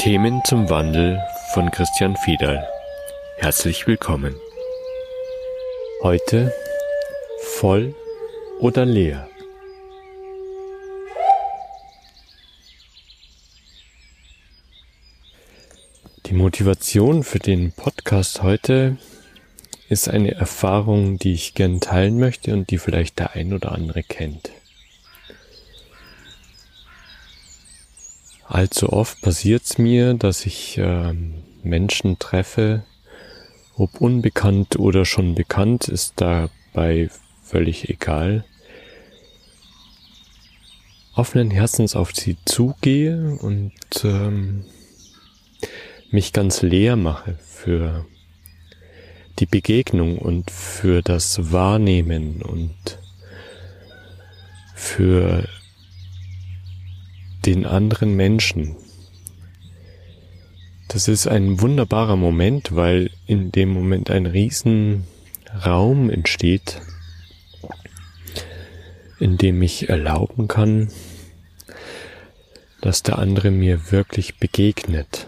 Themen zum Wandel von Christian Fiedal. Herzlich willkommen. Heute voll oder leer? Die Motivation für den Podcast heute ist eine Erfahrung, die ich gern teilen möchte und die vielleicht der ein oder andere kennt. Allzu oft passiert es mir, dass ich äh, Menschen treffe, ob unbekannt oder schon bekannt, ist dabei völlig egal. Offenen Herzens auf sie zugehe und ähm, mich ganz leer mache für die Begegnung und für das Wahrnehmen und für den anderen Menschen. Das ist ein wunderbarer Moment, weil in dem Moment ein Riesenraum entsteht, in dem ich erlauben kann, dass der andere mir wirklich begegnet.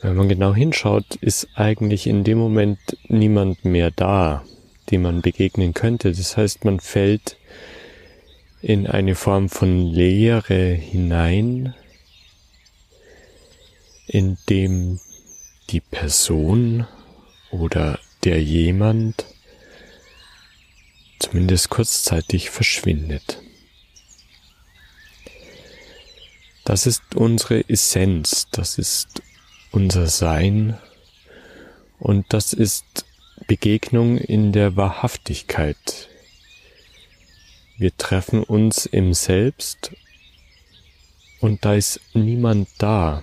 Wenn man genau hinschaut, ist eigentlich in dem Moment niemand mehr da, dem man begegnen könnte. Das heißt, man fällt in eine Form von Leere hinein, in dem die Person oder der jemand zumindest kurzzeitig verschwindet. Das ist unsere Essenz, das ist unser Sein und das ist Begegnung in der Wahrhaftigkeit, wir treffen uns im Selbst und da ist niemand da,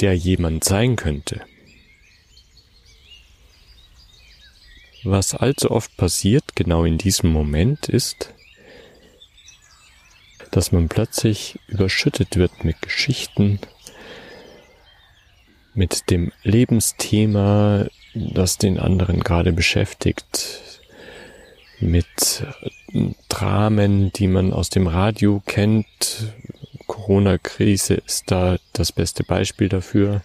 der jemand sein könnte. Was allzu oft passiert, genau in diesem Moment, ist, dass man plötzlich überschüttet wird mit Geschichten, mit dem Lebensthema, das den anderen gerade beschäftigt, mit Dramen, die man aus dem Radio kennt. Corona-Krise ist da das beste Beispiel dafür.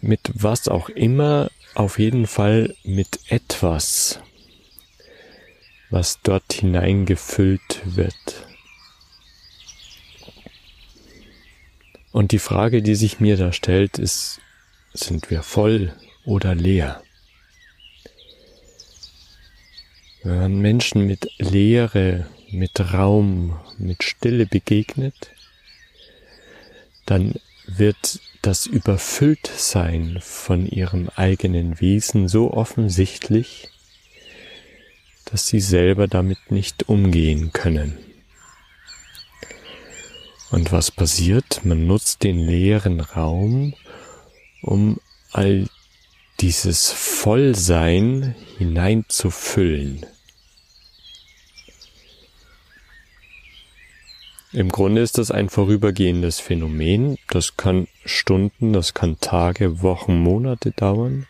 Mit was auch immer, auf jeden Fall mit etwas, was dort hineingefüllt wird. Und die Frage, die sich mir da stellt, ist, sind wir voll oder leer? Wenn Menschen mit Leere, mit Raum, mit Stille begegnet, dann wird das Überfülltsein von ihrem eigenen Wesen so offensichtlich, dass sie selber damit nicht umgehen können. Und was passiert? Man nutzt den leeren Raum, um all dieses Vollsein hineinzufüllen. Im Grunde ist das ein vorübergehendes Phänomen. Das kann Stunden, das kann Tage, Wochen, Monate dauern.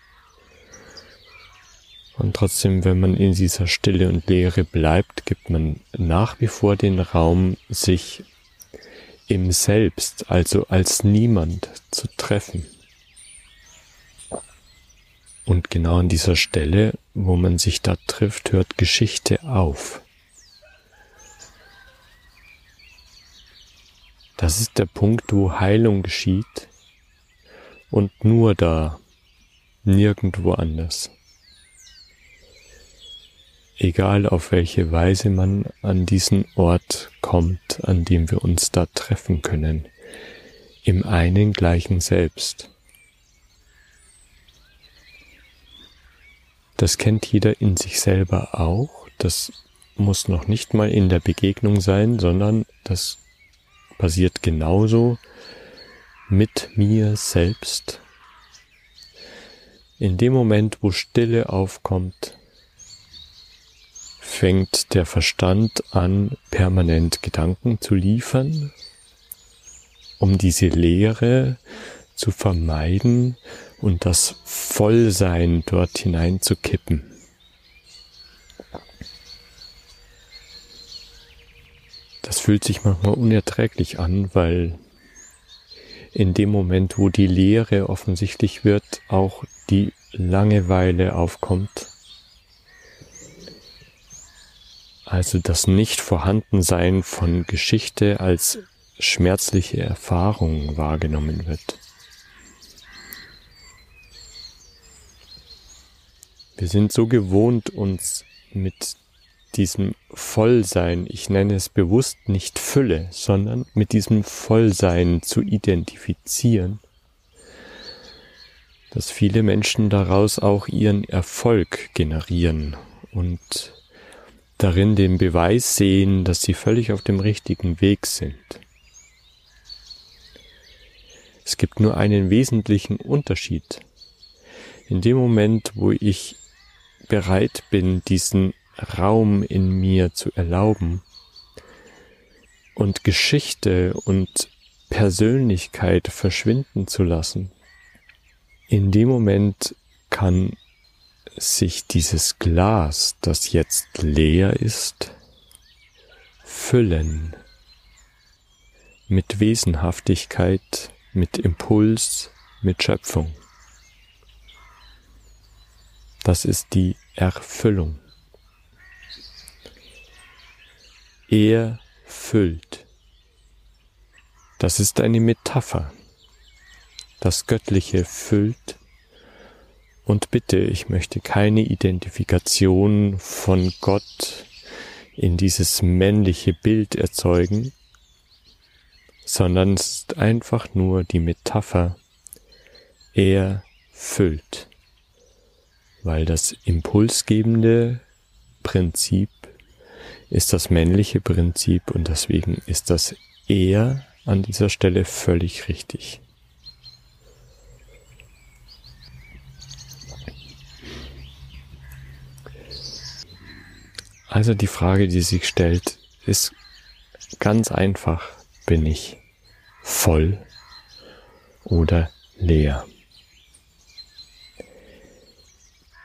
Und trotzdem, wenn man in dieser Stille und Leere bleibt, gibt man nach wie vor den Raum, sich im Selbst, also als niemand zu treffen. Und genau an dieser Stelle, wo man sich da trifft, hört Geschichte auf. Das ist der Punkt, wo Heilung geschieht und nur da, nirgendwo anders. Egal auf welche Weise man an diesen Ort kommt, an dem wir uns da treffen können, im einen gleichen Selbst. Das kennt jeder in sich selber auch. Das muss noch nicht mal in der Begegnung sein, sondern das passiert genauso mit mir selbst. In dem Moment, wo Stille aufkommt, fängt der Verstand an, permanent Gedanken zu liefern, um diese Leere zu vermeiden und das Vollsein dort hineinzukippen. Fühlt sich manchmal unerträglich an, weil in dem Moment, wo die Leere offensichtlich wird, auch die Langeweile aufkommt. Also das Nicht-Vorhandensein von Geschichte als schmerzliche Erfahrung wahrgenommen wird. Wir sind so gewohnt, uns mit diesem Vollsein, ich nenne es bewusst nicht Fülle, sondern mit diesem Vollsein zu identifizieren, dass viele Menschen daraus auch ihren Erfolg generieren und darin den Beweis sehen, dass sie völlig auf dem richtigen Weg sind. Es gibt nur einen wesentlichen Unterschied. In dem Moment, wo ich bereit bin, diesen Raum in mir zu erlauben und Geschichte und Persönlichkeit verschwinden zu lassen, in dem Moment kann sich dieses Glas, das jetzt leer ist, füllen mit Wesenhaftigkeit, mit Impuls, mit Schöpfung. Das ist die Erfüllung. Er füllt. Das ist eine Metapher. Das Göttliche füllt. Und bitte, ich möchte keine Identifikation von Gott in dieses männliche Bild erzeugen, sondern es ist einfach nur die Metapher, er füllt weil das impulsgebende Prinzip ist das männliche Prinzip und deswegen ist das eher an dieser Stelle völlig richtig. Also die Frage, die sich stellt, ist ganz einfach, bin ich voll oder leer?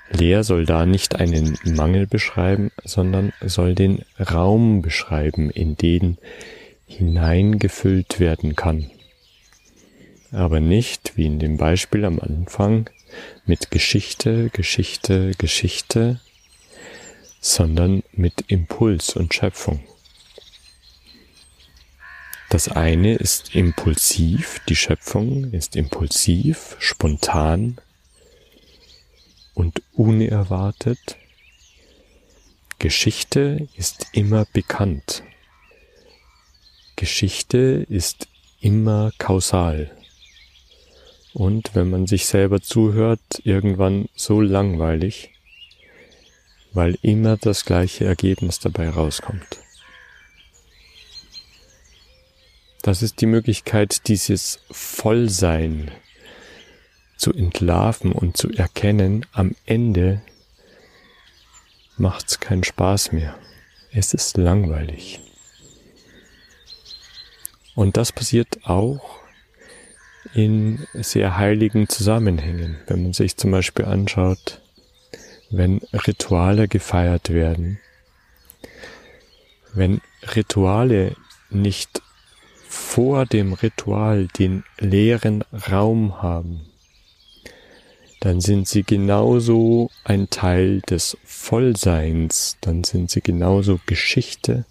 Leer soll da nicht einen Mangel beschreiben, sondern soll den Raum beschreiben, in den hineingefüllt werden kann. Aber nicht, wie in dem Beispiel am Anfang, mit Geschichte, Geschichte, Geschichte, sondern mit Impuls und Schöpfung. Das eine ist impulsiv, die Schöpfung ist impulsiv, spontan, und unerwartet. Geschichte ist immer bekannt. Geschichte ist immer kausal. Und wenn man sich selber zuhört, irgendwann so langweilig, weil immer das gleiche Ergebnis dabei rauskommt. Das ist die Möglichkeit, dieses Vollsein zu entlarven und zu erkennen, am Ende macht's keinen Spaß mehr. Es ist langweilig. Und das passiert auch in sehr heiligen Zusammenhängen. Wenn man sich zum Beispiel anschaut, wenn Rituale gefeiert werden, wenn Rituale nicht vor dem Ritual den leeren Raum haben, dann sind sie genauso ein Teil des Vollseins, dann sind sie genauso Geschichte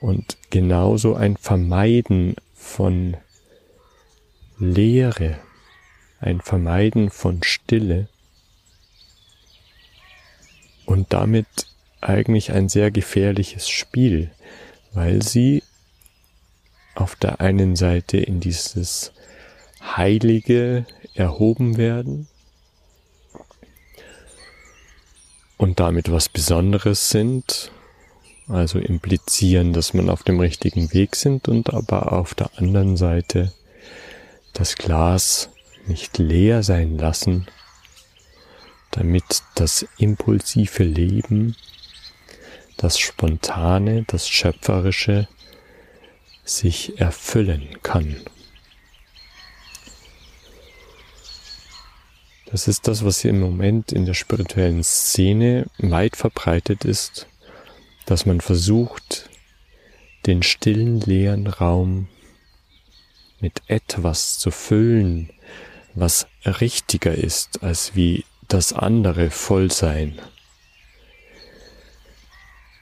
und genauso ein Vermeiden von Leere, ein Vermeiden von Stille und damit eigentlich ein sehr gefährliches Spiel, weil sie auf der einen Seite in dieses Heilige erhoben werden und damit was Besonderes sind, also implizieren, dass man auf dem richtigen Weg sind und aber auf der anderen Seite das Glas nicht leer sein lassen, damit das impulsive Leben, das Spontane, das Schöpferische sich erfüllen kann. Das ist das, was im Moment in der spirituellen Szene weit verbreitet ist, dass man versucht, den stillen leeren Raum mit etwas zu füllen, was richtiger ist als wie das andere Vollsein.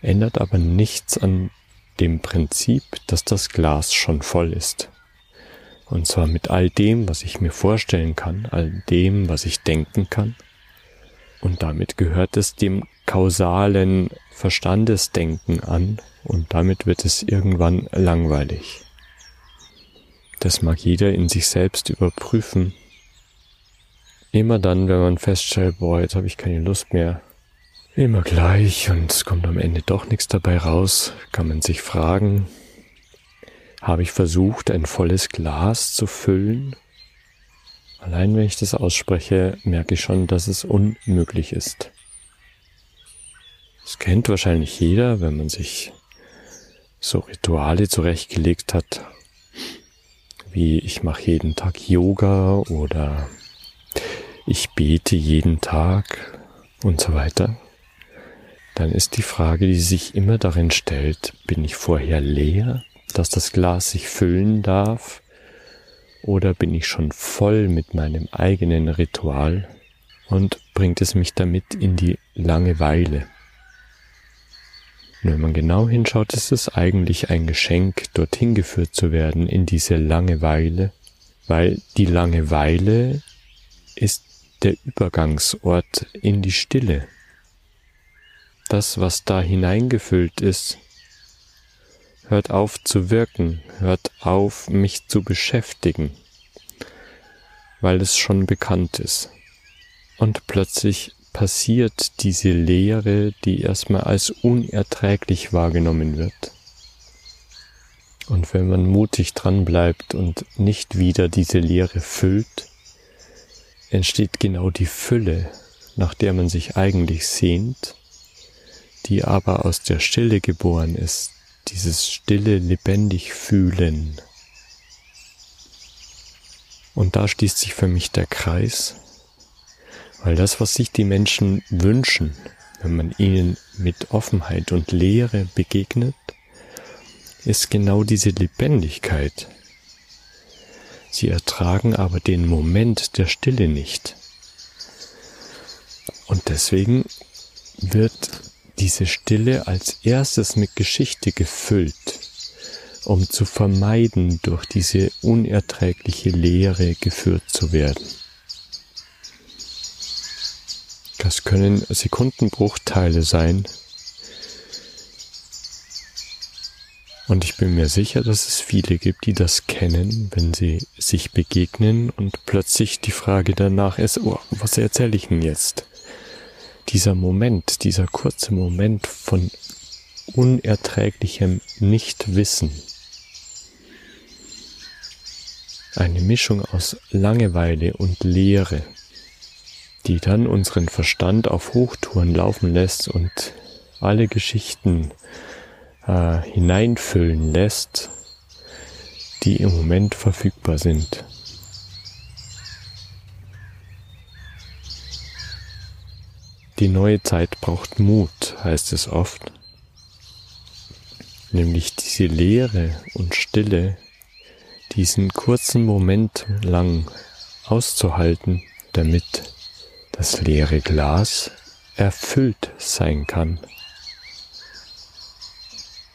Ändert aber nichts an dem Prinzip, dass das Glas schon voll ist. Und zwar mit all dem, was ich mir vorstellen kann, all dem, was ich denken kann. Und damit gehört es dem kausalen Verstandesdenken an und damit wird es irgendwann langweilig. Das mag jeder in sich selbst überprüfen. Immer dann, wenn man feststellt, boah, jetzt habe ich keine Lust mehr, immer gleich und es kommt am Ende doch nichts dabei raus, kann man sich fragen, habe ich versucht, ein volles Glas zu füllen? Allein wenn ich das ausspreche, merke ich schon, dass es unmöglich ist. Das kennt wahrscheinlich jeder, wenn man sich so Rituale zurechtgelegt hat, wie ich mache jeden Tag Yoga oder ich bete jeden Tag und so weiter, dann ist die Frage, die sich immer darin stellt, bin ich vorher leer, dass das Glas sich füllen darf, oder bin ich schon voll mit meinem eigenen Ritual und bringt es mich damit in die Langeweile? Und wenn man genau hinschaut, ist es eigentlich ein Geschenk, dorthin geführt zu werden, in diese Langeweile, weil die Langeweile ist der Übergangsort in die Stille. Das, was da hineingefüllt ist, hört auf zu wirken, hört auf, mich zu beschäftigen, weil es schon bekannt ist. Und plötzlich passiert diese Leere, die erstmal als unerträglich wahrgenommen wird. Und wenn man mutig dran bleibt und nicht wieder diese Leere füllt, entsteht genau die Fülle, nach der man sich eigentlich sehnt, die aber aus der Stille geboren ist, dieses stille, lebendig fühlen. Und da schließt sich für mich der Kreis, weil das, was sich die Menschen wünschen, wenn man ihnen mit Offenheit und Lehre begegnet, ist genau diese Lebendigkeit. Sie ertragen aber den Moment der Stille nicht. Und deswegen wird diese Stille als erstes mit Geschichte gefüllt, um zu vermeiden, durch diese unerträgliche Leere geführt zu werden. Das können Sekundenbruchteile sein. Und ich bin mir sicher, dass es viele gibt, die das kennen, wenn sie sich begegnen und plötzlich die Frage danach ist, oh, was erzähle ich denn jetzt? Dieser Moment, dieser kurze Moment von unerträglichem Nichtwissen. Eine Mischung aus Langeweile und Leere die dann unseren Verstand auf Hochtouren laufen lässt und alle Geschichten äh, hineinfüllen lässt, die im Moment verfügbar sind. Die neue Zeit braucht Mut, heißt es oft. Nämlich diese Leere und Stille, diesen kurzen Moment lang auszuhalten, damit das leere Glas erfüllt sein kann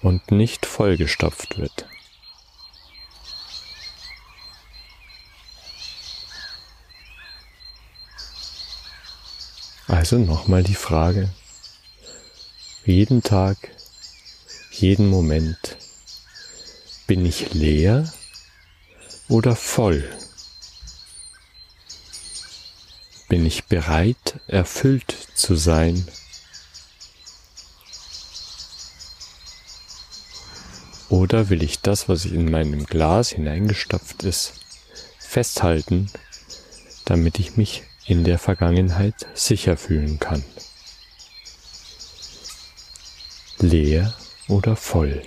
und nicht vollgestopft wird. Also nochmal die Frage, jeden Tag, jeden Moment, bin ich leer oder voll? Bin ich bereit, erfüllt zu sein? Oder will ich das, was in meinem Glas hineingestopft ist, festhalten, damit ich mich in der Vergangenheit sicher fühlen kann? Leer oder voll?